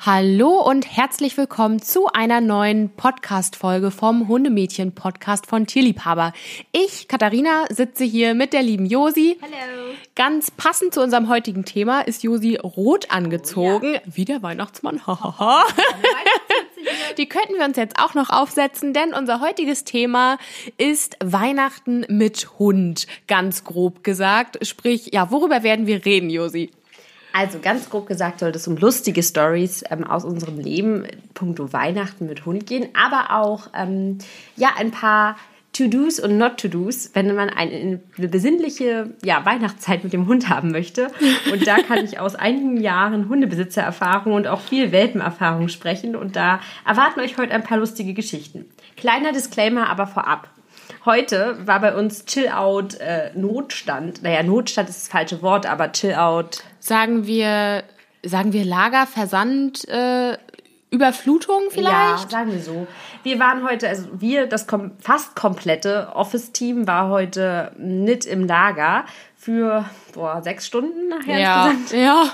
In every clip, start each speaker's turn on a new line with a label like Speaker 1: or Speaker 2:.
Speaker 1: Hallo und herzlich willkommen zu einer neuen Podcast-Folge vom Hundemädchen-Podcast von Tierliebhaber. Ich, Katharina, sitze hier mit der lieben Josi.
Speaker 2: Hallo.
Speaker 1: Ganz passend zu unserem heutigen Thema ist Josi rot angezogen. Oh, ja. Wie der Weihnachtsmann. Die könnten wir uns jetzt auch noch aufsetzen, denn unser heutiges Thema ist Weihnachten mit Hund, ganz grob gesagt. Sprich, ja, worüber werden wir reden, Josi?
Speaker 2: Also ganz grob gesagt soll es um lustige Stories ähm, aus unserem Leben, puncto Weihnachten mit Hund gehen, aber auch ähm, ja ein paar To-Dos und Not-To-Dos, wenn man eine, eine besinnliche ja, Weihnachtszeit mit dem Hund haben möchte. Und da kann ich aus einigen Jahren Hundebesitzererfahrung und auch viel Welpenerfahrung sprechen. Und da erwarten euch heute ein paar lustige Geschichten. Kleiner Disclaimer aber vorab. Heute war bei uns Chill-Out äh, Notstand. Naja, Notstand ist das falsche Wort, aber Chill-Out.
Speaker 1: Sagen wir, sagen wir Lager, Versand, äh, Überflutung vielleicht?
Speaker 2: Ja, sagen wir so. Wir waren heute, also wir, das kom fast komplette Office-Team war heute nicht im Lager für boah, sechs Stunden nachher
Speaker 1: ja.
Speaker 2: insgesamt.
Speaker 1: Ja.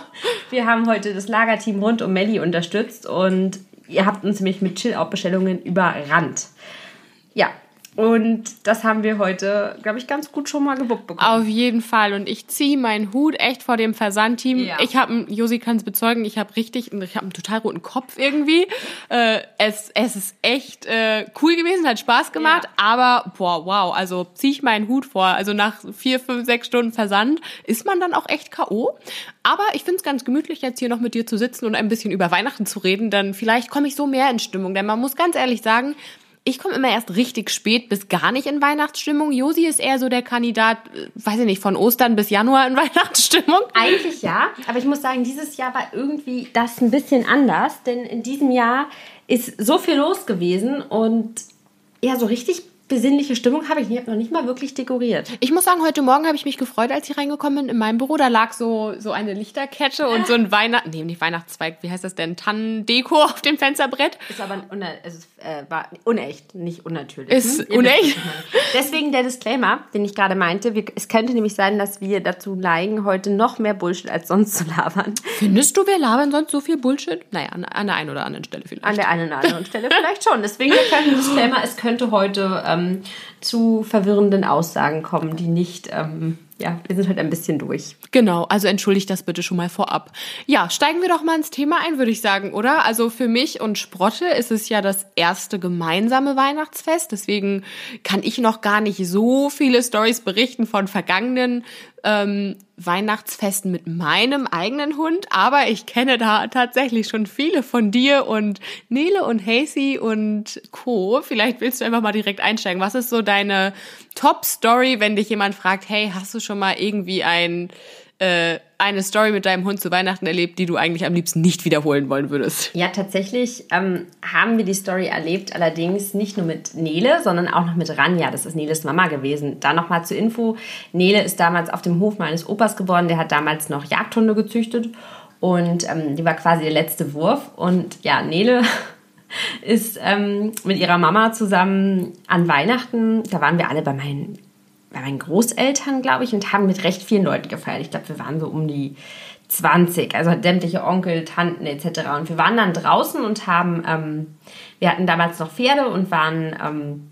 Speaker 2: Wir haben heute das Lagerteam rund um Melli unterstützt und ihr habt uns nämlich mit Chill-Out-Bestellungen überrannt. Ja, und das haben wir heute, glaube ich, ganz gut schon mal gebuckt bekommen.
Speaker 1: Auf jeden Fall. Und ich ziehe meinen Hut echt vor dem Versandteam. Ja. Ich habe, Josi kann es bezeugen, ich habe richtig, ich habe einen total roten Kopf irgendwie. Äh, es, es ist echt äh, cool gewesen, hat Spaß gemacht. Ja. Aber, boah, wow, also ziehe ich meinen Hut vor. Also nach vier, fünf, sechs Stunden Versand ist man dann auch echt K.O. Aber ich finde es ganz gemütlich, jetzt hier noch mit dir zu sitzen und ein bisschen über Weihnachten zu reden. Dann vielleicht komme ich so mehr in Stimmung. Denn man muss ganz ehrlich sagen, ich komme immer erst richtig spät bis gar nicht in Weihnachtsstimmung. Josi ist eher so der Kandidat, äh, weiß ich nicht, von Ostern bis Januar in Weihnachtsstimmung.
Speaker 2: Eigentlich ja, aber ich muss sagen, dieses Jahr war irgendwie das ein bisschen anders, denn in diesem Jahr ist so viel los gewesen und ja, so richtig besinnliche Stimmung habe ich nicht. Ich habe noch nicht mal wirklich dekoriert.
Speaker 1: Ich muss sagen, heute Morgen habe ich mich gefreut, als ich reingekommen bin in meinem Büro. Da lag so, so eine Lichterkette und so ein Weihnacht... Nee, nicht Weihnachtszweig. Wie heißt das denn? Tannendeko auf dem Fensterbrett.
Speaker 2: Ist aber es äh, war unecht, nicht unnatürlich.
Speaker 1: Ist hm? unecht?
Speaker 2: Deswegen der Disclaimer, den ich gerade meinte. Wir, es könnte nämlich sein, dass wir dazu neigen, heute noch mehr Bullshit als sonst zu labern.
Speaker 1: Findest du, wir labern sonst so viel Bullshit? Naja, an, an der einen oder anderen Stelle vielleicht.
Speaker 2: An der einen oder anderen Stelle vielleicht schon. Deswegen der Disclaimer, es könnte heute... Ähm, ähm, zu verwirrenden Aussagen kommen, die nicht, ähm, ja, wir sind halt ein bisschen durch.
Speaker 1: Genau, also entschuldigt das bitte schon mal vorab. Ja, steigen wir doch mal ins Thema ein, würde ich sagen, oder? Also für mich und Sprotte ist es ja das erste gemeinsame Weihnachtsfest, deswegen kann ich noch gar nicht so viele Stories berichten von vergangenen ähm, Weihnachtsfesten mit meinem eigenen Hund, aber ich kenne da tatsächlich schon viele von dir und Nele und Hasey und Co. Vielleicht willst du einfach mal direkt einsteigen. Was ist so deine Top-Story, wenn dich jemand fragt, hey, hast du schon mal irgendwie ein äh, eine Story mit deinem Hund zu Weihnachten erlebt, die du eigentlich am liebsten nicht wiederholen wollen würdest?
Speaker 2: Ja, tatsächlich ähm, haben wir die Story erlebt, allerdings nicht nur mit Nele, sondern auch noch mit Ranja. Das ist Neles Mama gewesen. Da nochmal zur Info. Nele ist damals auf dem Hof meines Opas geboren. Der hat damals noch Jagdhunde gezüchtet und ähm, die war quasi der letzte Wurf. Und ja, Nele ist ähm, mit ihrer Mama zusammen an Weihnachten, da waren wir alle bei meinen bei meinen Großeltern, glaube ich, und haben mit recht vielen Leuten gefeiert. Ich glaube, wir waren so um die 20, also sämtliche Onkel, Tanten etc. Und wir waren dann draußen und haben, ähm, wir hatten damals noch Pferde und waren ähm,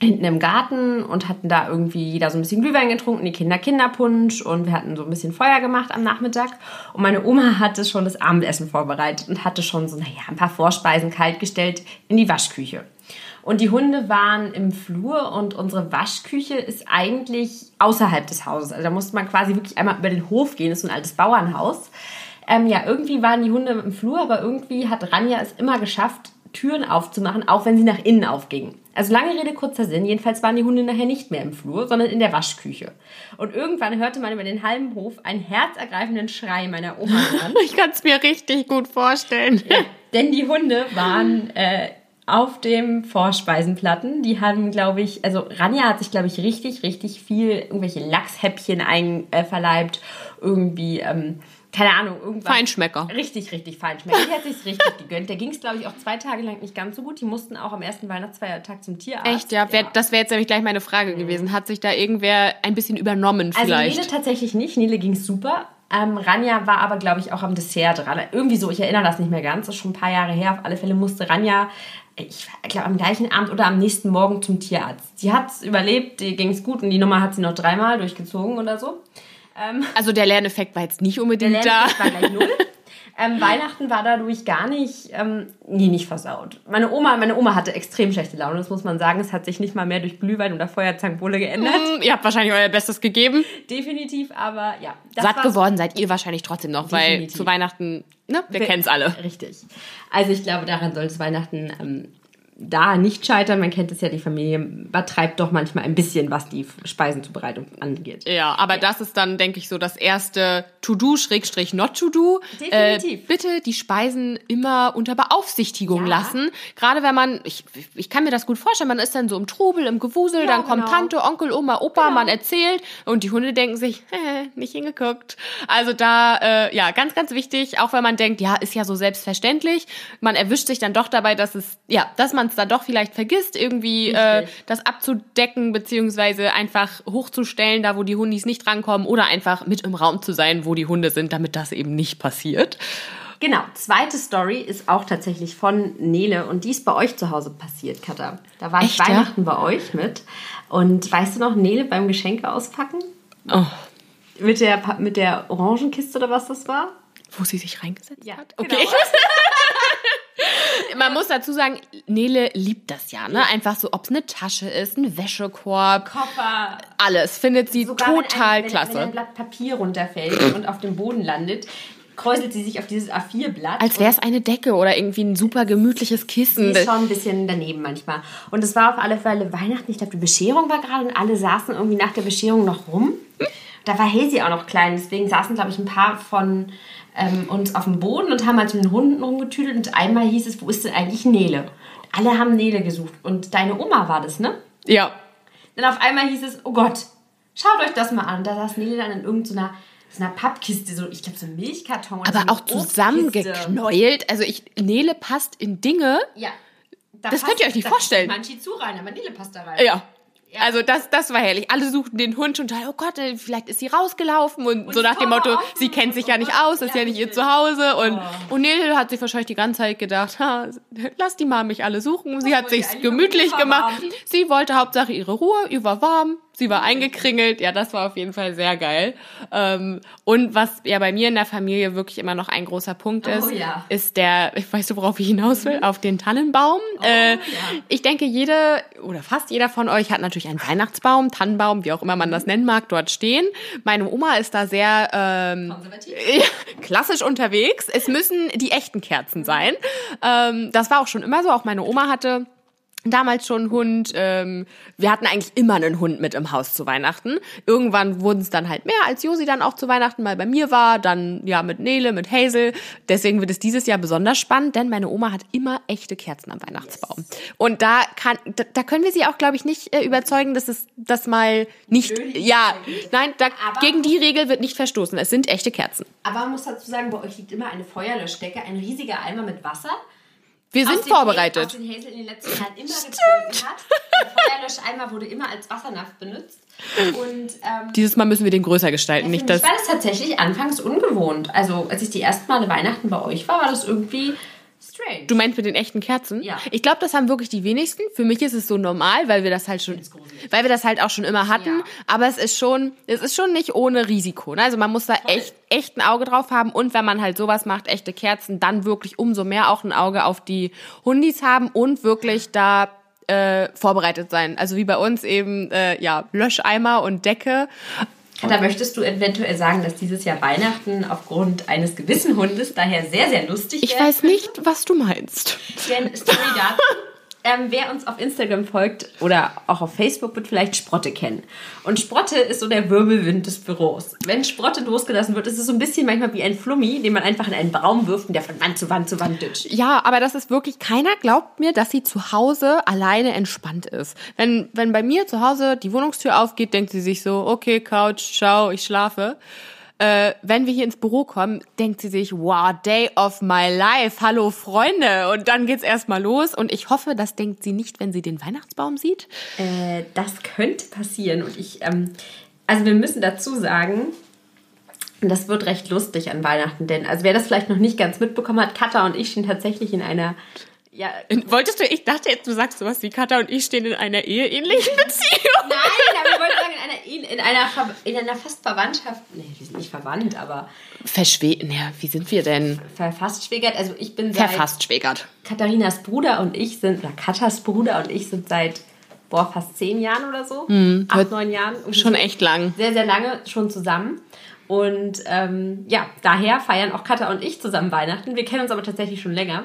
Speaker 2: hinten im Garten und hatten da irgendwie jeder so ein bisschen Glühwein getrunken, die Kinder Kinderpunsch und wir hatten so ein bisschen Feuer gemacht am Nachmittag. Und meine Oma hatte schon das Abendessen vorbereitet und hatte schon so, naja, ein paar Vorspeisen kaltgestellt in die Waschküche. Und die Hunde waren im Flur und unsere Waschküche ist eigentlich außerhalb des Hauses. Also da musste man quasi wirklich einmal über den Hof gehen. Das ist so ein altes Bauernhaus. Ähm, ja, irgendwie waren die Hunde im Flur, aber irgendwie hat Ranja es immer geschafft, Türen aufzumachen, auch wenn sie nach innen aufgingen. Also lange Rede, kurzer Sinn. Jedenfalls waren die Hunde nachher nicht mehr im Flur, sondern in der Waschküche. Und irgendwann hörte man über den halben Hof einen herzergreifenden Schrei meiner Oma an.
Speaker 1: Ich kann es mir richtig gut vorstellen.
Speaker 2: Ja, denn die Hunde waren äh, auf dem Vorspeisenplatten. Die haben, glaube ich, also Ranja hat sich, glaube ich, richtig, richtig viel irgendwelche Lachshäppchen einverleibt. Äh, irgendwie, ähm, keine Ahnung, irgendwas.
Speaker 1: Feinschmecker.
Speaker 2: Richtig, richtig Feinschmecker. Die hat sich richtig gegönnt. Der ging es, glaube ich, auch zwei Tage lang nicht ganz so gut. Die mussten auch am ersten Weihnachtsfeiertag zum Tierarzt.
Speaker 1: Echt, ja. ja. Das wäre jetzt nämlich gleich meine Frage mhm. gewesen. Hat sich da irgendwer ein bisschen übernommen
Speaker 2: vielleicht? Also Nele tatsächlich nicht. Nele ging es super Ähm, Ranja war aber, glaube ich, auch am Dessert dran. Irgendwie so, ich erinnere das nicht mehr ganz. Das ist schon ein paar Jahre her. Auf alle Fälle musste Ranja, ich glaube, am gleichen Abend oder am nächsten Morgen zum Tierarzt. Die hat es überlebt, die ging es gut und die Nummer hat sie noch dreimal durchgezogen oder so.
Speaker 1: Ähm, also der Lerneffekt war jetzt nicht unbedingt der Lerneffekt
Speaker 2: da. war gleich null. Ähm, Weihnachten war dadurch gar nicht, ähm, nee, nicht versaut. Meine Oma, meine Oma hatte extrem schlechte Laune, das muss man sagen. Es hat sich nicht mal mehr durch Glühwein oder Feuerzangenbowle geändert.
Speaker 1: Mm, ihr habt wahrscheinlich euer Bestes gegeben.
Speaker 2: Definitiv, aber ja.
Speaker 1: Satt geworden seid ihr wahrscheinlich trotzdem noch, Definitiv. weil zu Weihnachten, ne, wir, wir kennen es alle.
Speaker 2: Richtig. Also ich glaube, daran soll es Weihnachten ähm, da nicht scheitern. Man kennt es ja, die Familie übertreibt doch manchmal ein bisschen, was die Speisenzubereitung angeht.
Speaker 1: Ja, aber ja. das ist dann, denke ich, so das erste To-Do, Schrägstrich, not To-Do. Definitiv. Äh, bitte die Speisen immer unter Beaufsichtigung ja. lassen. Gerade wenn man, ich, ich kann mir das gut vorstellen, man ist dann so im Trubel, im Gewusel, ja, dann kommt genau. Tante, Onkel, Oma, Opa, genau. man erzählt und die Hunde denken sich, äh, nicht hingeguckt. Also da, äh, ja, ganz, ganz wichtig, auch wenn man denkt, ja, ist ja so selbstverständlich, man erwischt sich dann doch dabei, dass es, ja, dass man es dann doch vielleicht vergisst, irgendwie äh, das abzudecken, beziehungsweise einfach hochzustellen, da wo die Hundis nicht rankommen, oder einfach mit im Raum zu sein, wo die Hunde sind, damit das eben nicht passiert.
Speaker 2: Genau, zweite Story ist auch tatsächlich von Nele und die ist bei euch zu Hause passiert, Katha. Da war Echt, ich Weihnachten ja? bei euch mit. Und weißt du noch, Nele beim Geschenke auspacken? Oh. Mit der, mit der Orangenkiste oder was das war?
Speaker 1: Wo sie sich reingesetzt ja, hat? Okay. Genau. Man muss dazu sagen, Nele liebt das ja, ne? Einfach so, ob es eine Tasche ist, ein Wäschekorb,
Speaker 2: Koffer,
Speaker 1: alles findet sie Sogar total
Speaker 2: wenn ein,
Speaker 1: klasse.
Speaker 2: Wenn, wenn ein Blatt Papier runterfällt und auf dem Boden landet, kräuselt sie sich auf dieses A4-Blatt.
Speaker 1: Als wäre es eine Decke oder irgendwie ein super gemütliches Kissen.
Speaker 2: Sie ist schon ein bisschen daneben manchmal. Und es war auf alle Fälle Weihnachten. Ich glaube, die Bescherung war gerade und alle saßen irgendwie nach der Bescherung noch rum. Da war Hazy auch noch klein, deswegen saßen, glaube ich, ein paar von ähm, uns auf dem Boden und haben halt mit den Hunden rumgetüdelt und einmal hieß es, wo ist denn eigentlich Nele? Alle haben Nele gesucht und deine Oma war das, ne?
Speaker 1: Ja.
Speaker 2: Dann auf einmal hieß es, oh Gott, schaut euch das mal an. Da saß Nele dann in irgendeiner so einer Pappkiste, so ich glaube so ein Milchkarton.
Speaker 1: Aber
Speaker 2: so
Speaker 1: auch zusammengeknäult. Also ich, Nele passt in Dinge.
Speaker 2: Ja.
Speaker 1: Da das könnt ihr euch nicht vorstellen.
Speaker 2: Manchi zu rein, aber Nele passt da rein.
Speaker 1: Ja. Ja. Also das, das war herrlich. Alle suchten den Hund schon total, oh Gott, äh, vielleicht ist sie rausgelaufen und, und so nach dem Motto, sie kennt sich ja nicht aus, ist ja, ja nicht ihr Zuhause. Und, oh. und Nele hat sich wahrscheinlich die ganze Zeit gedacht, ha, lass die mal mich alle suchen. Sie hat sich's gemütlich gemacht. Sie wollte Hauptsache ihre Ruhe, ihr war warm, Sie war eingekringelt. Ja, das war auf jeden Fall sehr geil. Ähm, und was ja bei mir in der Familie wirklich immer noch ein großer Punkt oh ist, oh, ja. ist der, ich weiß du, worauf ich hinaus will, mhm. auf den Tannenbaum. Oh, äh, ja. Ich denke, jede oder fast jeder von euch hat natürlich einen Weihnachtsbaum, Tannenbaum, wie auch immer man das nennen mag, dort stehen. Meine Oma ist da sehr ähm, klassisch unterwegs. Es müssen die echten Kerzen sein. Ähm, das war auch schon immer so. Auch meine Oma hatte damals schon einen Hund. Ähm, wir hatten eigentlich immer einen Hund mit im Haus zu Weihnachten. Irgendwann wurden es dann halt mehr, als Josi dann auch zu Weihnachten mal bei mir war. Dann ja mit Nele, mit Hazel. Deswegen wird es dieses Jahr besonders spannend, denn meine Oma hat immer echte Kerzen am Weihnachtsbaum. Und da kann, da, da können wir sie auch, glaube ich, nicht äh, überzeugen, dass es das mal nicht. Ja, nein, da, gegen die Regel wird nicht verstoßen. Es sind echte Kerzen.
Speaker 2: Aber man muss dazu sagen, bei euch liegt immer eine Feuerlöschdecke, ein riesiger Eimer mit Wasser.
Speaker 1: Wir sind aus vorbereitet.
Speaker 2: Aus den Hazel in den letzten Jahren immer getrunken hat. Der Feuerlöscheimer wurde immer als Wassernapf benutzt. Und, ähm,
Speaker 1: Dieses Mal müssen wir den größer gestalten. nicht
Speaker 2: das war das tatsächlich anfangs ungewohnt. Also als ich die ersten Male Weihnachten bei euch war, war das irgendwie strange.
Speaker 1: Du meinst mit den echten Kerzen?
Speaker 2: Ja.
Speaker 1: Ich glaube, das haben wirklich die wenigsten. Für mich ist es so normal, weil wir das halt schon, weil wir das halt auch schon immer hatten. Ja. Aber es ist schon, es ist schon nicht ohne Risiko. Ne? Also man muss da echt, echt ein Auge drauf haben. Und wenn man halt sowas macht, echte Kerzen, dann wirklich umso mehr auch ein Auge auf die Hundis haben und wirklich da äh, vorbereitet sein. Also wie bei uns eben äh, ja Löscheimer und Decke
Speaker 2: da möchtest du eventuell sagen, dass dieses Jahr Weihnachten aufgrund eines gewissen Hundes daher sehr, sehr lustig
Speaker 1: Ich weiß nicht, was du meinst.
Speaker 2: Denn Story dazu, ähm, wer uns auf Instagram folgt oder auch auf Facebook wird vielleicht Sprotte kennen. Und Sprotte ist so der Wirbelwind des Büros. Wenn Sprotte losgelassen wird, ist es so ein bisschen manchmal wie ein Flummi, den man einfach in einen Baum wirft und der von Wand zu Wand zu Wand ditcht.
Speaker 1: Ja, aber das ist wirklich, keiner glaubt mir, dass sie zu Hause alleine entspannt ist. Wenn, wenn bei mir zu Hause die Wohnungstür aufgeht, denkt sie sich so, okay, Couch, ciao, ich schlafe. Äh, wenn wir hier ins Büro kommen, denkt sie sich, wow, day of my life, hallo Freunde. Und dann geht's erstmal los. Und ich hoffe, das denkt sie nicht, wenn sie den Weihnachtsbaum sieht.
Speaker 2: Äh, das könnte passieren. Und ich, ähm, also wir müssen dazu sagen, Und das wird recht lustig an Weihnachten, denn, also wer das vielleicht noch nicht ganz mitbekommen hat, Katha und ich stehen tatsächlich in einer ja.
Speaker 1: Wolltest du, ich dachte jetzt, du sagst sowas wie Katha und ich stehen in einer eheähnlichen Beziehung.
Speaker 2: Nein, aber ich wollte sagen, in einer, in einer, in einer fast Verwandtschaft. Nee, wir sind nicht verwandt, aber.
Speaker 1: Verschwägert. Ja, wie sind wir denn?
Speaker 2: Verfasst schwägert. Also ich bin
Speaker 1: seit. Verfasst schwägert.
Speaker 2: Katharinas Bruder und ich sind, oder Kathas Bruder und ich sind seit boah, fast zehn Jahren oder so. Mhm, acht, neun Jahren.
Speaker 1: Schon echt lang.
Speaker 2: Sehr, sehr lange schon zusammen. Und ähm, ja, daher feiern auch Katha und ich zusammen Weihnachten. Wir kennen uns aber tatsächlich schon länger.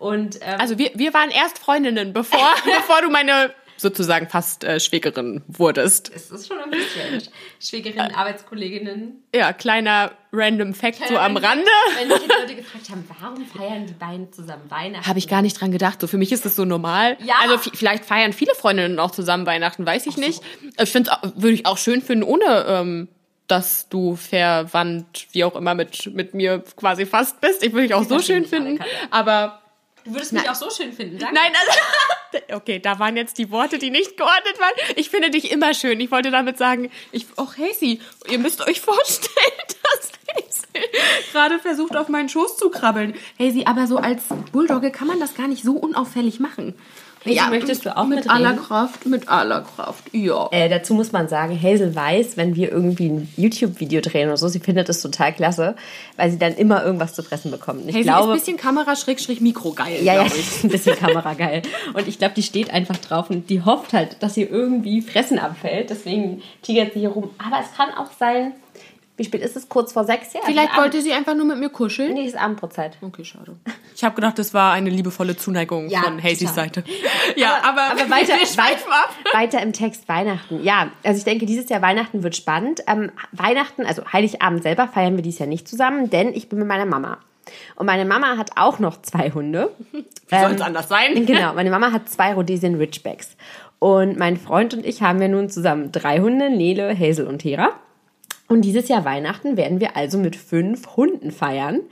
Speaker 2: Und, ähm,
Speaker 1: also wir, wir waren erst Freundinnen, bevor, bevor du meine sozusagen fast äh, Schwägerin wurdest.
Speaker 2: Es ist schon ein bisschen Schwägerinnen, äh, Arbeitskolleginnen.
Speaker 1: Ja, kleiner random Fact kleiner so am Rande.
Speaker 2: Wenn jetzt Leute gefragt haben, warum feiern die beiden zusammen Weihnachten?
Speaker 1: Habe ich gar nicht dran gedacht. So für mich ist das so normal. Ja. Also vielleicht feiern viele Freundinnen auch zusammen Weihnachten, weiß ich so. nicht. Ich finde würde ich auch schön finden ohne ähm, dass du verwandt, wie auch immer, mit, mit mir quasi fast bist. Ich würde dich auch so schön finden. Aber.
Speaker 2: Du würdest mich auch so schön finden, danke.
Speaker 1: Nein, also, okay, da waren jetzt die Worte, die nicht geordnet waren. Ich finde dich immer schön. Ich wollte damit sagen, ich, oh Hazy, ihr müsst euch vorstellen, dass Hazy gerade versucht, auf meinen Schoß zu krabbeln. Hazy, aber so als Bulldogge kann man das gar nicht so unauffällig machen.
Speaker 2: Hazel, ja, möchtest du auch
Speaker 1: mit aller Kraft, mit aller Kraft, ja.
Speaker 2: Äh, dazu muss man sagen, Hazel weiß, wenn wir irgendwie ein YouTube-Video drehen oder so, sie findet das total klasse, weil sie dann immer irgendwas zu fressen bekommt.
Speaker 1: Ich Hazel glaube, ist ein bisschen Kamera-Mikro geil.
Speaker 2: Ja, ja, ist ein bisschen Kamera geil. Und ich glaube, die steht einfach drauf und die hofft halt, dass ihr irgendwie Fressen abfällt. Deswegen tigert sie hier rum. Aber es kann auch sein, wie spät ist es? Kurz vor sechs?
Speaker 1: Ja, Vielleicht wollte sie einfach nur mit mir kuscheln.
Speaker 2: Nee, ist Abendbrotzeit.
Speaker 1: Okay, schade. Ich habe gedacht, das war eine liebevolle Zuneigung ja, von Hazys Seite.
Speaker 2: Ja, aber, aber, aber weiter, weiter, weiter im Text Weihnachten. Ja, also ich denke, dieses Jahr Weihnachten wird spannend. Ähm, Weihnachten, also Heiligabend selber feiern wir dieses Jahr nicht zusammen, denn ich bin mit meiner Mama. Und meine Mama hat auch noch zwei Hunde.
Speaker 1: Wie ähm, soll es anders sein?
Speaker 2: Genau, meine Mama hat zwei Rhodesian Ridgebacks. Und mein Freund und ich haben ja nun zusammen drei Hunde, Nele, Hazel und Hera. Und dieses Jahr Weihnachten werden wir also mit fünf Hunden feiern.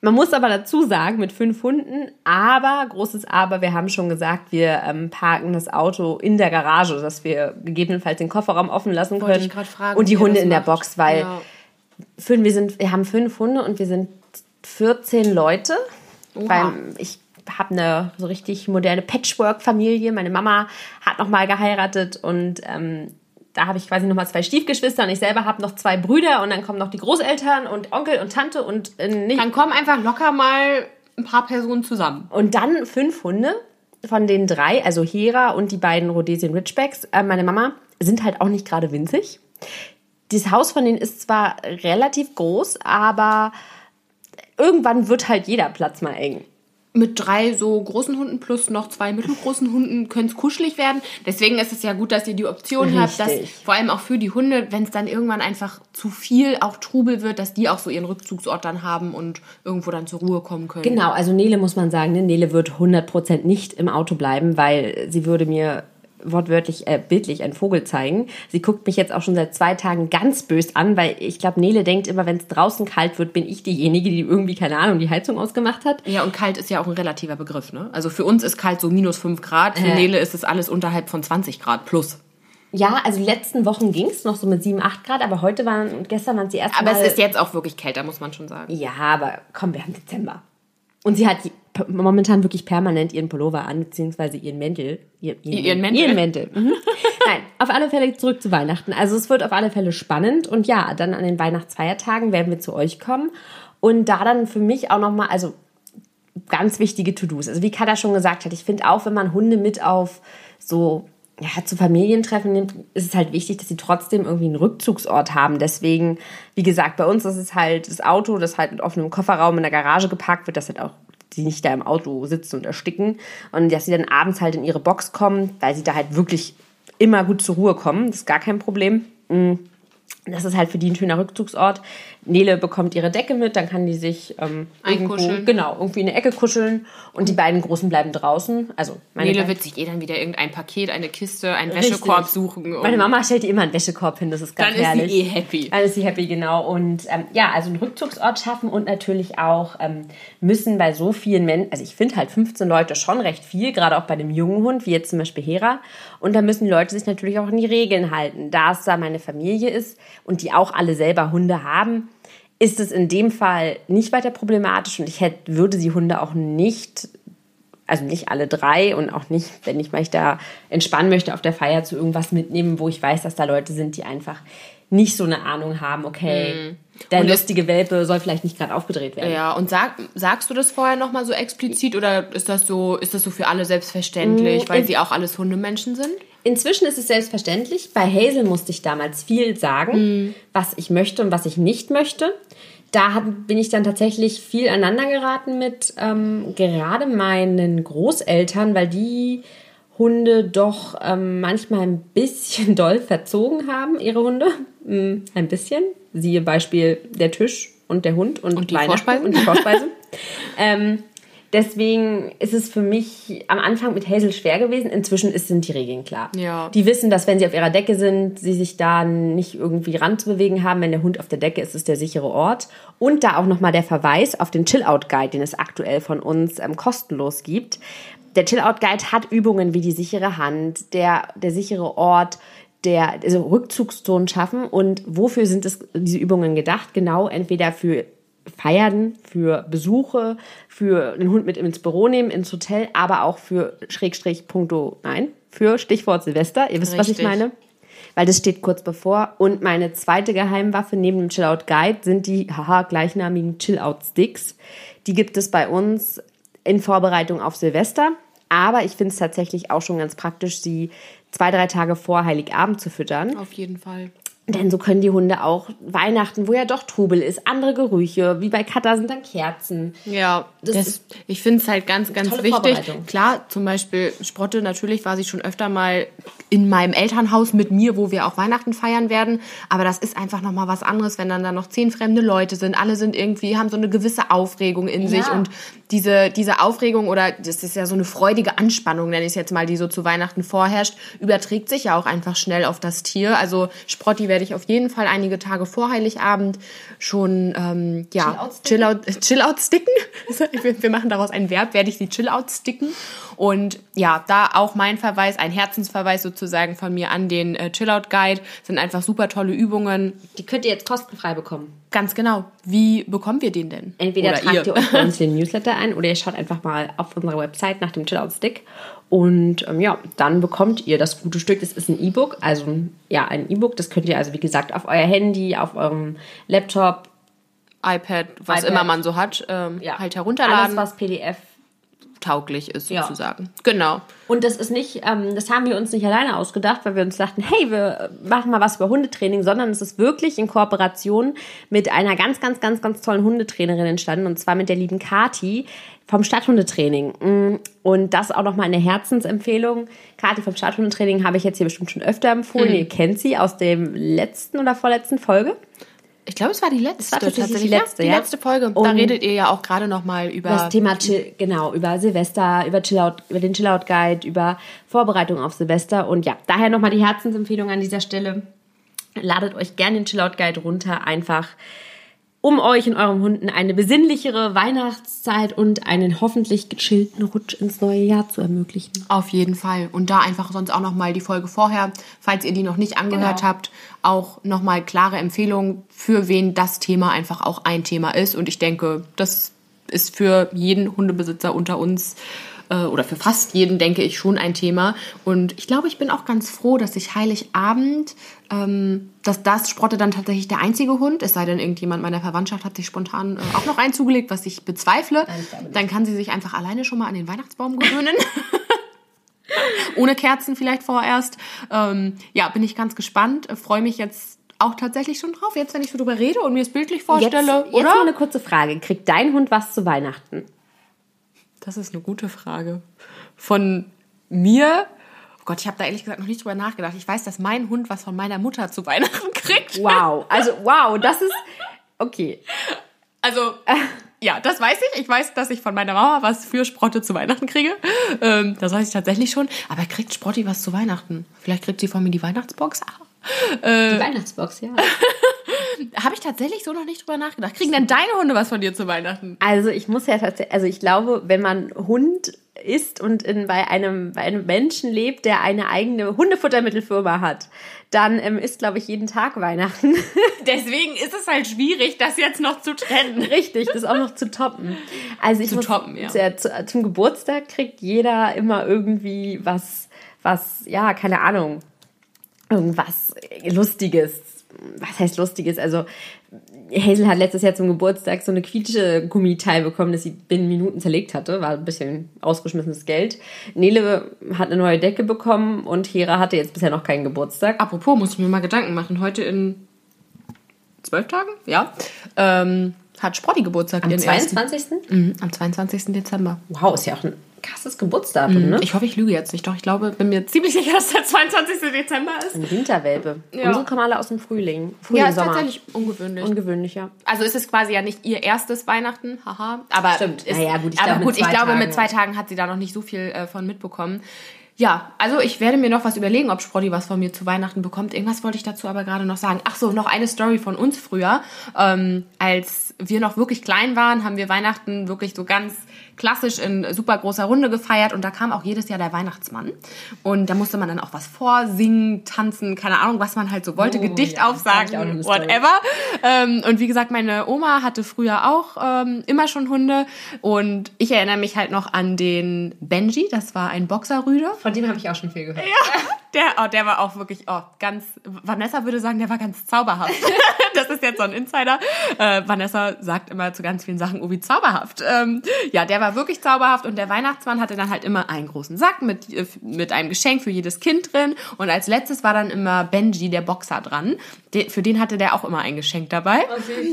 Speaker 2: Man muss aber dazu sagen, mit fünf Hunden, aber, großes Aber, wir haben schon gesagt, wir ähm, parken das Auto in der Garage, dass wir gegebenenfalls den Kofferraum offen lassen können. Ich fragen, und die Hunde in der Box, weil ja. fünf, wir, sind, wir haben fünf Hunde und wir sind 14 Leute. Weil ich habe eine so richtig moderne Patchwork-Familie. Meine Mama hat nochmal geheiratet und ähm, da habe ich quasi nochmal zwei Stiefgeschwister und ich selber habe noch zwei Brüder und dann kommen noch die Großeltern und Onkel und Tante und
Speaker 1: äh, nicht. Dann kommen einfach locker mal ein paar Personen zusammen.
Speaker 2: Und dann fünf Hunde, von den drei, also Hera und die beiden Rhodesian Ridgebacks, äh, meine Mama, sind halt auch nicht gerade winzig. Das Haus von denen ist zwar relativ groß, aber irgendwann wird halt jeder Platz mal eng
Speaker 1: mit drei so großen Hunden plus noch zwei mittelgroßen Hunden könnte es kuschelig werden. Deswegen ist es ja gut, dass ihr die Option Richtig. habt, dass vor allem auch für die Hunde, wenn es dann irgendwann einfach zu viel auch Trubel wird, dass die auch so ihren Rückzugsort dann haben und irgendwo dann zur Ruhe kommen können.
Speaker 2: Genau, also Nele muss man sagen, ne? Nele wird 100% nicht im Auto bleiben, weil sie würde mir wortwörtlich, äh, bildlich ein Vogel zeigen. Sie guckt mich jetzt auch schon seit zwei Tagen ganz bös an, weil ich glaube, Nele denkt immer, wenn es draußen kalt wird, bin ich diejenige, die irgendwie, keine Ahnung, die Heizung ausgemacht hat.
Speaker 1: Ja, und kalt ist ja auch ein relativer Begriff, ne? Also für uns ist kalt so minus fünf Grad, für äh. Nele ist es alles unterhalb von 20 Grad plus.
Speaker 2: Ja, also die letzten Wochen ging es noch so mit 7, 8 Grad, aber heute waren und gestern waren sie erst
Speaker 1: Aber mal es ist jetzt auch wirklich kälter, muss man schon sagen.
Speaker 2: Ja, aber komm, wir haben Dezember. Und sie hat momentan wirklich permanent ihren Pullover an, beziehungsweise ihren Mäntel.
Speaker 1: Ihren, ihren, ihren Mäntel?
Speaker 2: Ihren Mäntel. Mhm. Nein, auf alle Fälle zurück zu Weihnachten. Also es wird auf alle Fälle spannend. Und ja, dann an den Weihnachtsfeiertagen werden wir zu euch kommen. Und da dann für mich auch nochmal, also ganz wichtige To-Dos. Also wie Kada schon gesagt hat, ich finde auch, wenn man Hunde mit auf so ja, zu Familientreffen nimmt, ist es halt wichtig, dass sie trotzdem irgendwie einen Rückzugsort haben. Deswegen, wie gesagt, bei uns ist es halt das Auto, das halt mit offenem Kofferraum in der Garage geparkt wird, das halt auch die nicht da im Auto sitzen und ersticken und dass sie dann abends halt in ihre Box kommen, weil sie da halt wirklich immer gut zur Ruhe kommen. Das ist gar kein Problem. Mm. Das ist halt für die ein schöner Rückzugsort. Nele bekommt ihre Decke mit, dann kann die sich ähm, irgendwo, genau, irgendwie in eine Ecke kuscheln und die beiden Großen bleiben draußen. Also
Speaker 1: meine Nele wird sich eh dann wieder irgendein Paket, eine Kiste, einen Richtig. Wäschekorb suchen.
Speaker 2: Meine Mama stellt ihr immer einen Wäschekorb hin, das ist ganz
Speaker 1: dann
Speaker 2: herrlich.
Speaker 1: Dann ist sie eh happy.
Speaker 2: Dann ist sie happy, genau. Und ähm, ja, also einen Rückzugsort schaffen und natürlich auch ähm, müssen bei so vielen Menschen, also ich finde halt 15 Leute schon recht viel, gerade auch bei dem jungen Hund, wie jetzt zum Beispiel Hera. Und da müssen Leute sich natürlich auch an die Regeln halten. Da es da meine Familie ist und die auch alle selber Hunde haben, ist es in dem Fall nicht weiter problematisch und ich hätte, würde die Hunde auch nicht, also nicht alle drei und auch nicht, wenn ich mich da entspannen möchte auf der Feier zu irgendwas mitnehmen, wo ich weiß, dass da Leute sind, die einfach nicht so eine Ahnung haben, okay, mhm. der und lustige Welpe soll vielleicht nicht gerade aufgedreht werden.
Speaker 1: Ja, und sag, sagst du das vorher nochmal so explizit oder ist das so, ist das so für alle selbstverständlich, mhm. weil sie auch alles Hundemenschen sind?
Speaker 2: Inzwischen ist es selbstverständlich. Bei Hazel musste ich damals viel sagen, mhm. was ich möchte und was ich nicht möchte. Da hat, bin ich dann tatsächlich viel aneinander geraten mit ähm, gerade meinen Großeltern, weil die Hunde doch ähm, manchmal ein bisschen doll verzogen haben, ihre Hunde. Mm, ein bisschen. Siehe Beispiel der Tisch und der Hund und, und die Vorspeise. Und die Vorspeise. ähm, Deswegen ist es für mich am Anfang mit Hazel schwer gewesen. Inzwischen sind die Regeln klar. Ja. Die wissen, dass wenn sie auf ihrer Decke sind, sie sich da nicht irgendwie ranzubewegen haben. Wenn der Hund auf der Decke ist, ist der sichere Ort. Und da auch nochmal der Verweis auf den Chill-Out-Guide, den es aktuell von uns ähm, kostenlos gibt. Der Chill-Out-Guide hat Übungen wie die sichere Hand, der, der sichere Ort, der also Rückzugszonen schaffen. Und wofür sind es, diese Übungen gedacht? Genau entweder für Feiern, für Besuche, für den Hund mit ins Büro nehmen, ins Hotel, aber auch für Schrägstrich Punkto, nein, für Stichwort Silvester. Ihr wisst, Richtig. was ich meine? Weil das steht kurz bevor. Und meine zweite Geheimwaffe neben dem Chillout Guide sind die, haha, gleichnamigen Chillout Sticks. Die gibt es bei uns in Vorbereitung auf Silvester. Aber ich finde es tatsächlich auch schon ganz praktisch, sie zwei, drei Tage vor Heiligabend zu füttern.
Speaker 1: Auf jeden Fall.
Speaker 2: Denn so können die Hunde auch Weihnachten, wo ja doch Trubel ist, andere Gerüche, wie bei Kata sind dann Kerzen.
Speaker 1: Ja, das, das ich finde es halt ganz, ganz wichtig. Klar, zum Beispiel Sprotte, natürlich war sie schon öfter mal in meinem Elternhaus mit mir, wo wir auch Weihnachten feiern werden. Aber das ist einfach nochmal was anderes, wenn dann da noch zehn fremde Leute sind. Alle sind irgendwie, haben so eine gewisse Aufregung in ja. sich. Und diese, diese Aufregung oder das ist ja so eine freudige Anspannung, nenne ich es jetzt mal, die so zu Weihnachten vorherrscht, überträgt sich ja auch einfach schnell auf das Tier. Also Sprotti werde ich auf jeden Fall einige Tage vor Heiligabend schon ähm, ja, Chill-out sticken. Chill -out, sticken. wir machen daraus ein Verb, werde ich die Chill-out sticken. Und ja, da auch mein Verweis, ein Herzensverweis sozusagen von mir an den äh, Chill-out Guide, sind einfach super tolle Übungen.
Speaker 2: Die könnt ihr jetzt kostenfrei bekommen.
Speaker 1: Ganz genau. Wie bekommen wir den denn?
Speaker 2: Entweder oder tragt ihr, ihr euch bei uns den Newsletter ein oder ihr schaut einfach mal auf unserer Website nach dem Chill-out Stick und ähm, ja, dann bekommt ihr das gute Stück. Das ist ein E-Book, also ja, ein E-Book. Das könnt ihr also, wie gesagt, auf euer Handy, auf eurem Laptop,
Speaker 1: iPad, was iPad, immer man so hat, ähm, ja. halt herunterladen. Alles,
Speaker 2: was PDF
Speaker 1: tauglich ist sozusagen. Ja. Genau.
Speaker 2: Und das ist nicht, ähm, das haben wir uns nicht alleine ausgedacht, weil wir uns dachten, hey, wir machen mal was über Hundetraining, sondern es ist wirklich in Kooperation mit einer ganz, ganz, ganz, ganz tollen Hundetrainerin entstanden und zwar mit der lieben Kati vom Stadthundetraining. Mm, und das auch nochmal eine Herzensempfehlung. Kati vom Stadthundetraining habe ich jetzt hier bestimmt schon öfter empfohlen. Mhm. Ihr kennt sie aus dem letzten oder vorletzten Folge.
Speaker 1: Ich glaube, es war die letzte. war tatsächlich die letzte, ja. Die letzte Folge. Und da redet ihr ja auch gerade noch mal über
Speaker 2: das Thema Chill, genau über Silvester, über Chillout, über den Chillout Guide, über Vorbereitung auf Silvester und ja, daher noch mal die Herzensempfehlung an dieser Stelle. Ladet euch gerne den Chillout Guide runter, einfach um euch und eurem Hunden eine besinnlichere Weihnachtszeit und einen hoffentlich gechillten Rutsch ins neue Jahr zu ermöglichen.
Speaker 1: Auf jeden Fall. Und da einfach sonst auch nochmal die Folge vorher, falls ihr die noch nicht angehört genau. habt, auch nochmal klare Empfehlungen, für wen das Thema einfach auch ein Thema ist. Und ich denke, das ist für jeden Hundebesitzer unter uns äh, oder für fast jeden, denke ich, schon ein Thema. Und ich glaube, ich bin auch ganz froh, dass ich Heiligabend, ähm, dass das Sprotte dann tatsächlich der einzige Hund, es sei denn, irgendjemand meiner Verwandtschaft hat sich spontan äh, auch noch einen zugelegt, was ich bezweifle. Dann kann sie sich einfach alleine schon mal an den Weihnachtsbaum gewöhnen. Ohne Kerzen vielleicht vorerst. Ähm, ja, bin ich ganz gespannt. Freue mich jetzt auch tatsächlich schon drauf, jetzt wenn ich so drüber rede und mir es bildlich vorstelle,
Speaker 2: jetzt, oder? Jetzt mal eine kurze Frage. Kriegt dein Hund was zu Weihnachten?
Speaker 1: Das ist eine gute Frage. Von mir Oh Gott, ich habe da ehrlich gesagt noch nicht drüber nachgedacht. Ich weiß, dass mein Hund was von meiner Mutter zu Weihnachten kriegt.
Speaker 2: Wow, also wow, das ist okay.
Speaker 1: Also ja, das weiß ich. Ich weiß, dass ich von meiner Mama was für Sprotte zu Weihnachten kriege. Ähm, das weiß ich tatsächlich schon. Aber kriegt Sprotti was zu Weihnachten? Vielleicht kriegt sie von mir die Weihnachtsbox.
Speaker 2: Ah. Äh, die Weihnachtsbox, ja.
Speaker 1: Habe ich tatsächlich so noch nicht drüber nachgedacht. Kriegen denn deine Hunde was von dir zu Weihnachten?
Speaker 2: Also ich muss ja tatsächlich, also ich glaube, wenn man Hund ist und in, bei, einem, bei einem Menschen lebt, der eine eigene Hundefuttermittelfirma hat, dann ähm, ist, glaube ich, jeden Tag Weihnachten.
Speaker 1: Deswegen ist es halt schwierig, das jetzt noch zu trennen.
Speaker 2: Richtig, das auch noch zu toppen. Also ich
Speaker 1: Zu
Speaker 2: muss,
Speaker 1: toppen, ja.
Speaker 2: zu, zu, zum Geburtstag kriegt jeder immer irgendwie was, was, ja, keine Ahnung, irgendwas Lustiges. Was heißt Lustiges? Also Hazel hat letztes Jahr zum Geburtstag so eine quietsche Gummiteil bekommen, das sie binnen Minuten zerlegt hatte. War ein bisschen ausgeschmissenes Geld. Nele hat eine neue Decke bekommen und Hera hatte jetzt bisher noch keinen Geburtstag.
Speaker 1: Apropos, muss ich mir mal Gedanken machen. Heute in zwölf Tagen? Ja. Ähm, hat Sprotti Geburtstag.
Speaker 2: Am
Speaker 1: ihren ersten.
Speaker 2: 22.
Speaker 1: Mhm, am 22. Dezember.
Speaker 2: Wow, ist ja auch ein krasses Geburtsdatum, ne?
Speaker 1: Ich hoffe, ich lüge jetzt nicht. Doch, ich glaube, bin mir ziemlich sicher, dass der 22. Dezember ist.
Speaker 2: Eine Winterwelpe.
Speaker 1: Ja.
Speaker 2: Unsere kommen alle aus dem Frühling. Frühling,
Speaker 1: Ja, ist
Speaker 2: Sommer.
Speaker 1: tatsächlich ungewöhnlich.
Speaker 2: Ungewöhnlich, ja.
Speaker 1: Also es ist quasi ja nicht ihr erstes Weihnachten, haha. Aber
Speaker 2: Stimmt.
Speaker 1: Ist,
Speaker 2: Naja, gut, ich
Speaker 1: aber
Speaker 2: glaube, mit
Speaker 1: gut, ich
Speaker 2: zwei
Speaker 1: glaube,
Speaker 2: Tagen,
Speaker 1: mit zwei. Tagen hat sie da noch nicht so viel äh, von mitbekommen. Ja, also ich werde mir noch was überlegen, ob Sprotti was von mir zu Weihnachten bekommt. Irgendwas wollte ich dazu aber gerade noch sagen. Ach so, noch eine Story von uns früher. Ähm, als wir noch wirklich klein waren, haben wir Weihnachten wirklich so ganz klassisch in super großer Runde gefeiert und da kam auch jedes Jahr der Weihnachtsmann. Und da musste man dann auch was vorsingen, tanzen, keine Ahnung, was man halt so wollte,
Speaker 2: Oh,
Speaker 1: Gedicht
Speaker 2: ja,
Speaker 1: aufsagen, whatever. Ähm, und wie gesagt, meine Oma hatte früher auch ähm, immer schon Hunde. Und ich erinnere mich halt noch an den Benji, das war ein Boxerrüde.
Speaker 2: Von dem habe ich auch schon viel gehört.
Speaker 1: Der, oh, der war auch wirklich, oh, ganz, Vanessa würde sagen, der war ganz zauberhaft. das ist jetzt so ein Insider. Äh, Vanessa sagt immer zu ganz vielen Sachen, oh, wie zauberhaft. Ähm, ja, der war wirklich zauberhaft und der Weihnachtsmann hatte dann halt immer einen großen Sack mit, äh, mit einem Geschenk für jedes Kind drin. Und als letztes war dann immer Benji, der Boxer, dran. De, für den hatte der auch immer ein Geschenk dabei.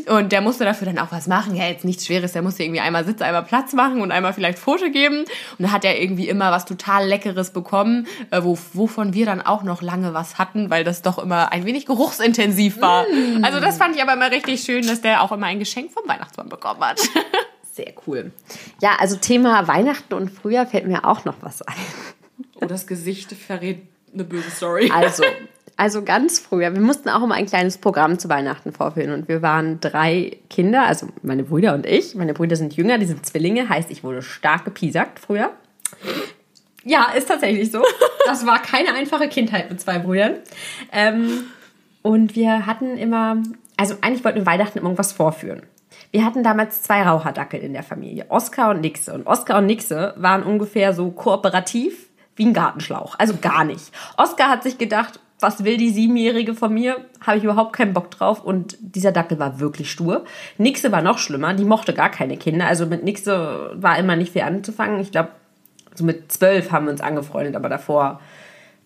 Speaker 1: Und der musste dafür dann auch was machen. Ja, jetzt nichts Schweres. Der musste irgendwie einmal Sitz, einmal Platz machen und einmal vielleicht Foto geben. Und dann hat er irgendwie immer was total Leckeres bekommen, äh, wo, wovon wir dann auch noch lange was hatten, weil das doch immer ein wenig geruchsintensiv war. Also das fand ich aber immer richtig schön, dass der auch immer ein Geschenk vom Weihnachtsmann bekommen hat.
Speaker 2: Sehr cool. Ja, also Thema Weihnachten und Frühjahr fällt mir auch noch was ein.
Speaker 1: Oh, das Gesicht verrät eine böse Story.
Speaker 2: Also, also ganz früher, wir mussten auch immer ein kleines Programm zu Weihnachten vorführen und wir waren drei Kinder, also meine Brüder und ich. Meine Brüder sind jünger, die sind Zwillinge, heißt, ich wurde stark gepiesackt früher. Ja, ist tatsächlich so. Das war keine einfache Kindheit mit zwei Brüdern. Ähm, und wir hatten immer, also eigentlich wollten wir Weihnachten immer irgendwas vorführen. Wir hatten damals zwei Raucherdackel in der Familie, Oskar und Nixe. Und Oskar und Nixe waren ungefähr so kooperativ wie ein Gartenschlauch. Also gar nicht. Oskar hat sich gedacht, was will die Siebenjährige von mir? Habe ich überhaupt keinen Bock drauf. Und dieser Dackel war wirklich stur. Nixe war noch schlimmer. Die mochte gar keine Kinder. Also mit Nixe war immer nicht viel anzufangen. Ich glaube, so mit zwölf haben wir uns angefreundet, aber davor,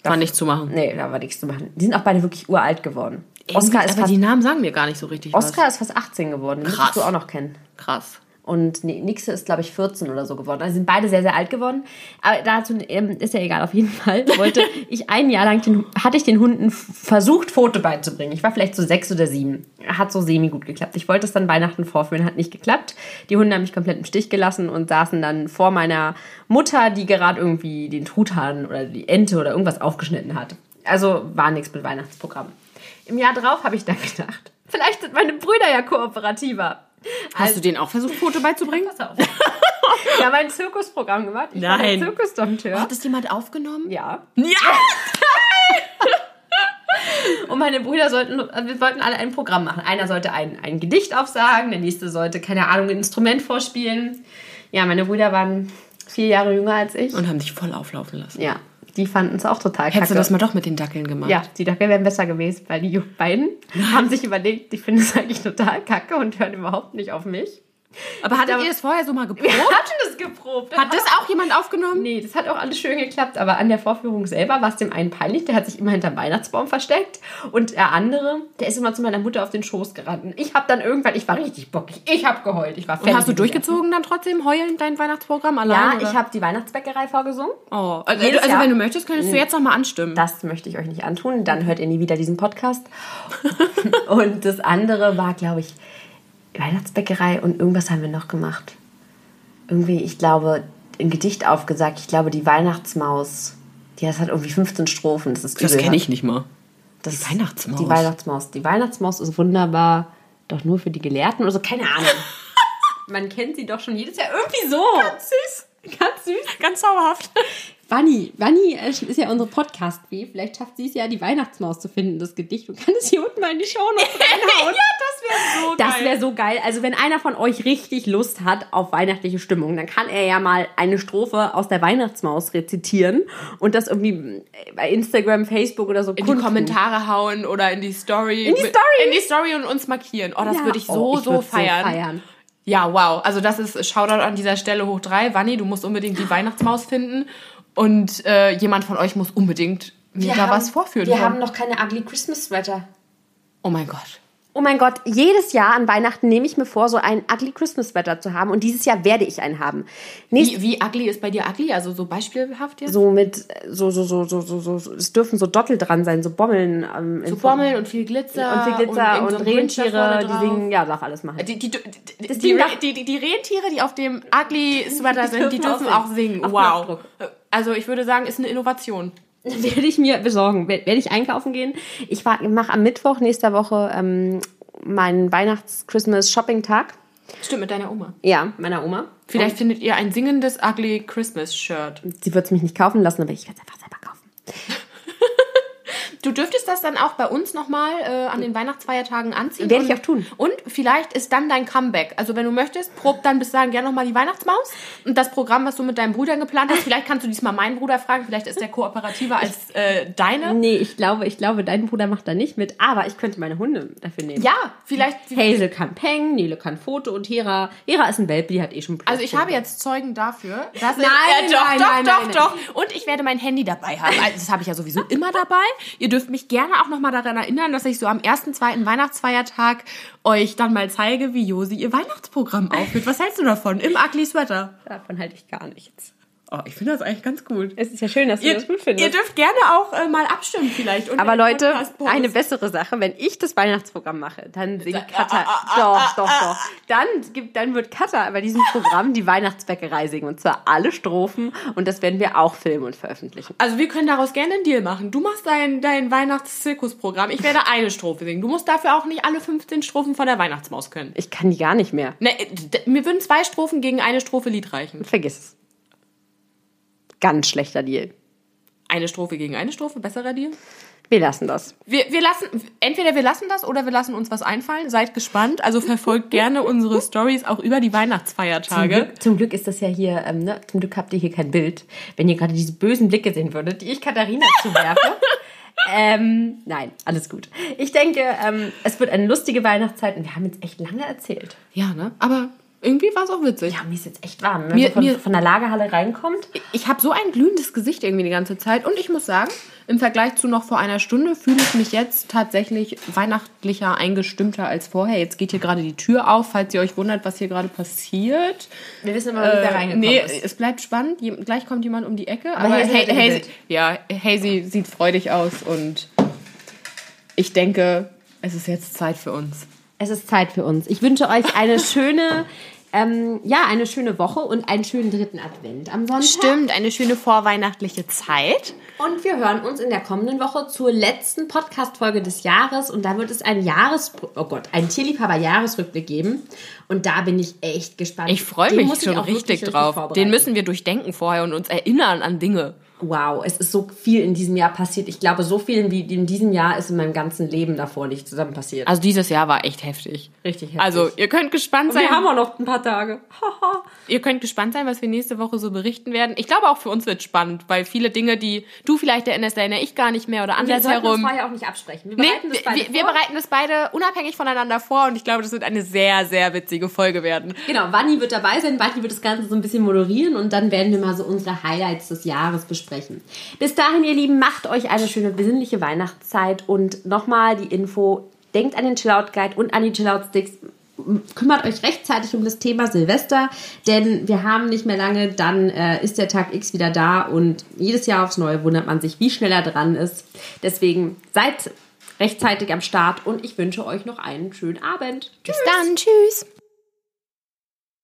Speaker 1: War nicht zu machen.
Speaker 2: nee, da war nichts zu machen. Die sind auch beide wirklich uralt geworden. Oskar ist,
Speaker 1: aber
Speaker 2: fast,
Speaker 1: die Namen sagen mir gar nicht so richtig
Speaker 2: Oskar ist fast 18 geworden. Den
Speaker 1: Krass.
Speaker 2: müsstest du auch noch kennen.
Speaker 1: was. Krass.
Speaker 2: Und Nixe ist, glaube ich, 14 oder so geworden. Also sind beide sehr, sehr alt geworden. Aber dazu ähm, ist ja egal. Auf jeden Fall wollte ich ein Jahr lang, den, hatte ich den Hunden versucht, Foto beizubringen. Ich war vielleicht so sechs oder sieben. Hat so semi gut geklappt. Ich wollte es dann Weihnachten vorführen, hat nicht geklappt. Die Hunde haben mich komplett im Stich gelassen und saßen dann vor meiner Mutter, die gerade irgendwie den Truthahn oder die Ente oder irgendwas aufgeschnitten hat. Also war nichts mit Weihnachtsprogramm. Im Jahr drauf habe ich dann gedacht, vielleicht sind meine Brüder ja kooperativer.
Speaker 1: Hast du denen auch versucht, Foto beizubringen?
Speaker 2: Pass auf. Wir haben ein Zirkusprogramm gemacht. Ich war
Speaker 1: Nein.
Speaker 2: der Zirkusdompteur.
Speaker 1: Hat das jemand aufgenommen?
Speaker 2: Ja.
Speaker 1: Ja!
Speaker 2: Und meine Brüder sollten, also wir wollten alle ein Programm machen. Einer sollte ein, ein Gedicht aufsagen, der nächste sollte, keine Ahnung, ein Instrument vorspielen. Ja, meine Brüder waren vier Jahre jünger als ich.
Speaker 1: Und haben dich voll auflaufen lassen.
Speaker 2: ja, die fanden es auch total
Speaker 1: Hättest du
Speaker 2: kacke.
Speaker 1: das mal doch mit den Dackeln gemacht?
Speaker 2: ja, die Dackel wären besser gewesen, weil die beiden haben sich überlegt, die finden es eigentlich total kacke und hören überhaupt nicht auf mich.
Speaker 1: Aber hattet
Speaker 2: glaube-
Speaker 1: ihr das vorher so mal geprobt?
Speaker 2: Wir hatten das geprobt.
Speaker 1: Hat das auch jemand aufgenommen?
Speaker 2: Nee, das hat auch alles schön geklappt, aber an der Vorführung selber war es dem einen peinlich, der hat sich immer hinterm Weihnachtsbaum versteckt und der andere, der ist immer zu meiner Mutter auf den Schoß gerannt. Und Ich habe dann irgendwann, ich war richtig bockig, ich habe geheult, ich war
Speaker 1: Und hast du durchgezogen dann trotzdem heulend dein Weihnachtsprogramm
Speaker 2: Essen.
Speaker 1: allein?
Speaker 2: Ja,
Speaker 1: oder?
Speaker 2: ich habe die Weihnachtsbäckerei vorgesungen.
Speaker 1: Oh, also,
Speaker 2: Jedes
Speaker 1: also
Speaker 2: Jahr.
Speaker 1: wenn du möchtest, könntest du jetzt noch mal anstimmen.
Speaker 2: Das möchte ich euch nicht antun, dann hört ihr nie wieder diesen Podcast. und das andere war, glaube ich, Weihnachtsbäckerei und irgendwas haben wir noch gemacht. Irgendwie, ich glaube, ein Gedicht aufgesagt, ich glaube, die Weihnachtsmaus. Die das hat irgendwie 15 Strophen. Das ist
Speaker 1: das kenne ich nicht mal.
Speaker 2: Das
Speaker 1: Die Weihnachtsmaus.
Speaker 2: Die Weihnachtsmaus. Die Weihnachtsmaus ist wunderbar, doch nur für die Gelehrten oder so. Keine Ahnung. Man kennt sie doch schon jedes Jahr irgendwie so.
Speaker 1: Süß.
Speaker 2: Ganz süß.
Speaker 1: Ganz ganz zauberhaft.
Speaker 2: Wanni, Wanni äh, ist ja unsere Podcast-Fee. Vielleicht schafft sie es ja, die Weihnachtsmaus zu finden, das Gedicht, und kann es hier unten mal in die Show noch reinhauen.
Speaker 1: ja, wäre so
Speaker 2: Das wäre so geil. Also wenn einer von euch richtig Lust hat auf weihnachtliche Stimmung, dann kann er ja mal eine Strophe aus der Weihnachtsmaus rezitieren und das irgendwie bei Instagram, Facebook oder so
Speaker 1: in die Kommentare hauen oder in die Story.
Speaker 2: In die Story?
Speaker 1: In die Story und uns markieren. Oh, das
Speaker 2: Ja.
Speaker 1: würde ich so,
Speaker 2: Oh, ich
Speaker 1: so,
Speaker 2: würd's so
Speaker 1: feiern.
Speaker 2: feiern.
Speaker 1: Ja, wow. Also das ist Shoutout an dieser Stelle hoch drei. Wanni, du musst unbedingt die Weihnachtsmaus finden. Und äh, jemand von euch muss unbedingt mir da was vorführen.
Speaker 2: Wir
Speaker 1: können.
Speaker 2: haben noch keine Ugly Christmas Sweater.
Speaker 1: oh mein Gott.
Speaker 2: Oh mein Gott, jedes Jahr an Weihnachten nehme ich mir vor, so ein Ugly Christmas Sweater zu haben. Und dieses Jahr werde ich einen haben. Nächstes
Speaker 1: Wie, wie ugly ist bei dir ugly? Also so beispielhaft jetzt?
Speaker 2: so mit so so so so so so es dürfen so Dottel dran sein, so Bommeln ähm,
Speaker 1: so Bommeln und viel Glitzer.
Speaker 2: und viel Glitzer und,
Speaker 1: da vorne
Speaker 2: Rentiere, die singen, ja, darf alles machen.
Speaker 1: Die, die, die, die, die, die, die, Rentiere, die auf dem ugly Sweater sind, die
Speaker 2: dürfen auch
Speaker 1: singen. Wow. Also ich würde sagen, ist eine Innovation.
Speaker 2: werde ich mir besorgen, werde werd ich einkaufen gehen. Ich mache am Mittwoch nächster Woche ähm, meinen Weihnachts-Christmas-Shopping-Tag.
Speaker 1: Stimmt, mit deiner Oma.
Speaker 2: Ja, meiner Oma.
Speaker 1: Vielleicht findet ihr ein singendes ugly Christmas Shirt.
Speaker 2: Sie wird es mich nicht kaufen lassen, aber ich werde es einfach selber kaufen.
Speaker 1: Du dürftest das dann auch bei uns nochmal äh, an den Weihnachtsfeiertagen anziehen.
Speaker 2: Werde ich auch tun.
Speaker 1: Und vielleicht ist dann dein Comeback. Also wenn du möchtest, prob dann bis dahin gerne nochmal die Weihnachtsmaus. Und das Programm, was du mit deinen Brüdern geplant hast, vielleicht kannst du diesmal meinen Bruder fragen. Vielleicht ist der kooperativer als äh, deine.
Speaker 2: Nee, ich glaube, ich glaube, dein Bruder macht da nicht mit, aber ich könnte meine Hunde dafür nehmen.
Speaker 1: Ja, vielleicht.
Speaker 2: Hazel kann Peng, Nele kann Foto und Hera. Hera ist ein Welpe, die hat eh schon
Speaker 1: Also ich habe jetzt Zeugen dafür. Dass
Speaker 2: Nein,
Speaker 1: äh, doch,
Speaker 2: nein,
Speaker 1: doch,
Speaker 2: nein,
Speaker 1: doch,
Speaker 2: nein,
Speaker 1: doch. Und ich werde mein Handy dabei haben. Also das habe ich ja sowieso immer dabei. Ihr dürft mich gerne auch nochmal daran erinnern, dass ich so am ersten, zweiten Weihnachtsfeiertag euch dann mal zeige, wie Josi ihr Weihnachtsprogramm aufführt. Was hältst du davon? Im Ugly Sweater.
Speaker 2: Davon halte ich gar nichts.
Speaker 1: Oh, ich finde das eigentlich ganz gut.
Speaker 2: Es ist ja schön, dass du
Speaker 1: Ihr,
Speaker 2: das gut
Speaker 1: ihr
Speaker 2: findest.
Speaker 1: dürft gerne auch äh, mal abstimmen vielleicht.
Speaker 2: Aber Leute, eine bessere Sache, wenn ich das Weihnachtsprogramm mache, dann singt
Speaker 1: ah,
Speaker 2: Katha. Doch, doch, doch. Dann, gibt, dann wird Katha bei diesem Programm die Weihnachtsbäckerei singen. Und zwar alle Strophen. Und das werden wir auch filmen und veröffentlichen.
Speaker 1: Also wir können daraus gerne einen Deal machen. Du machst dein, dein Weihnachtszirkusprogramm. Ich werde eine Strophe singen. Du musst dafür auch nicht alle 15 Strophen von der Weihnachtsmaus können.
Speaker 2: Ich kann die gar nicht mehr.
Speaker 1: Ne, mir würden zwei Strophen gegen eine Strophe Lied reichen.
Speaker 2: Vergiss es. Ganz schlechter Deal.
Speaker 1: Eine Strophe gegen eine Strophe, besserer Deal.
Speaker 2: Wir lassen das.
Speaker 1: Wir, wir lassen, entweder wir lassen das oder wir lassen uns was einfallen. Seid gespannt. Also verfolgt gerne unsere Stories auch über die
Speaker 2: Zum
Speaker 1: Weihnachtsfeiertage.
Speaker 2: Glück, zum Glück ist das ja hier, ähm, ne? zum Glück habt ihr hier kein Bild. Wenn ihr gerade diese bösen Blicke sehen würdet, die ich Katharina zuwerfe. ähm, nein, alles gut. Ich denke, ähm, es wird eine lustige Weihnachtszeit und wir haben jetzt echt lange erzählt.
Speaker 1: Ja, ne? Aber irgendwie war es auch witzig.
Speaker 2: Ja, mir ist jetzt echt warm. Wenn
Speaker 1: Mir-
Speaker 2: man von,
Speaker 1: mir-
Speaker 2: von der Lagerhalle reinkommt.
Speaker 1: Ich habe so ein glühendes Gesicht irgendwie die ganze Zeit. Und ich muss sagen, im Vergleich zu noch vor einer Stunde fühle ich mich jetzt tatsächlich weihnachtlicher eingestimmter als vorher. Jetzt geht hier gerade die Tür auf, falls ihr euch wundert, was hier gerade passiert.
Speaker 2: Wir wissen aber, wie wer reingekommen
Speaker 1: nee,
Speaker 2: ist.
Speaker 1: es bleibt spannend. Gleich kommt jemand um die Ecke. Aber,
Speaker 2: hat ein
Speaker 1: Hazy,
Speaker 2: Bild.
Speaker 1: ja, Hazy sieht freudig aus und ich denke, es ist jetzt Zeit für uns.
Speaker 2: Es ist Zeit für uns. Ich wünsche euch eine schöne, ähm, ja, eine schöne Woche und einen schönen dritten Advent am Sonntag.
Speaker 1: Stimmt, eine schöne vorweihnachtliche Zeit.
Speaker 2: Und wir hören uns in der kommenden Woche zur letzten Podcast-Folge des Jahres. Und da wird es ein Jahres, oh Gott, einen Tierliebhaber-Jahresrückblick geben. Und da bin ich echt gespannt.
Speaker 1: Ich freue mich schon richtig
Speaker 2: wirklich
Speaker 1: drauf. Den müssen wir durchdenken vorher und uns erinnern an Dinge.
Speaker 2: Wow, es ist so viel in diesem Jahr passiert. Ich glaube, so viel wie in diesem Jahr ist in meinem ganzen Leben davor nicht zusammen passiert.
Speaker 1: Also dieses Jahr war echt heftig.
Speaker 2: Richtig heftig.
Speaker 1: Also ihr könnt gespannt sein.
Speaker 2: wir haben auch noch ein paar Tage.
Speaker 1: Ihr könnt gespannt sein, was wir nächste Woche so berichten werden. Ich glaube auch für uns wird spannend, weil viele Dinge, die du vielleicht erinnerst, erinnere ich gar nicht mehr oder
Speaker 2: wir sollten
Speaker 1: andersherum.
Speaker 2: vorher auch nicht absprechen. Wir
Speaker 1: Nee,
Speaker 2: bereiten das
Speaker 1: wir,
Speaker 2: beide
Speaker 1: wir, wir bereiten das beide unabhängig voneinander vor und ich glaube, das wird eine sehr, sehr witzige Folge werden.
Speaker 2: Genau, Wanni wird dabei sein, Wanni wird das Ganze so ein bisschen moderieren und dann werden wir mal so unsere Highlights des Jahres besprechen. Bis dahin, ihr Lieben, macht euch eine schöne besinnliche Weihnachtszeit und nochmal die Info, denkt an den Chillout Guide und an die Chillout Sticks. Kümmert euch rechtzeitig um das Thema Silvester, denn wir haben nicht mehr lange, dann äh, ist der Tag X wieder da und jedes Jahr aufs Neue wundert man sich, wie schnell er dran ist. Deswegen seid rechtzeitig am Start und ich wünsche euch noch einen schönen Abend.
Speaker 1: Bis dann, tschüss.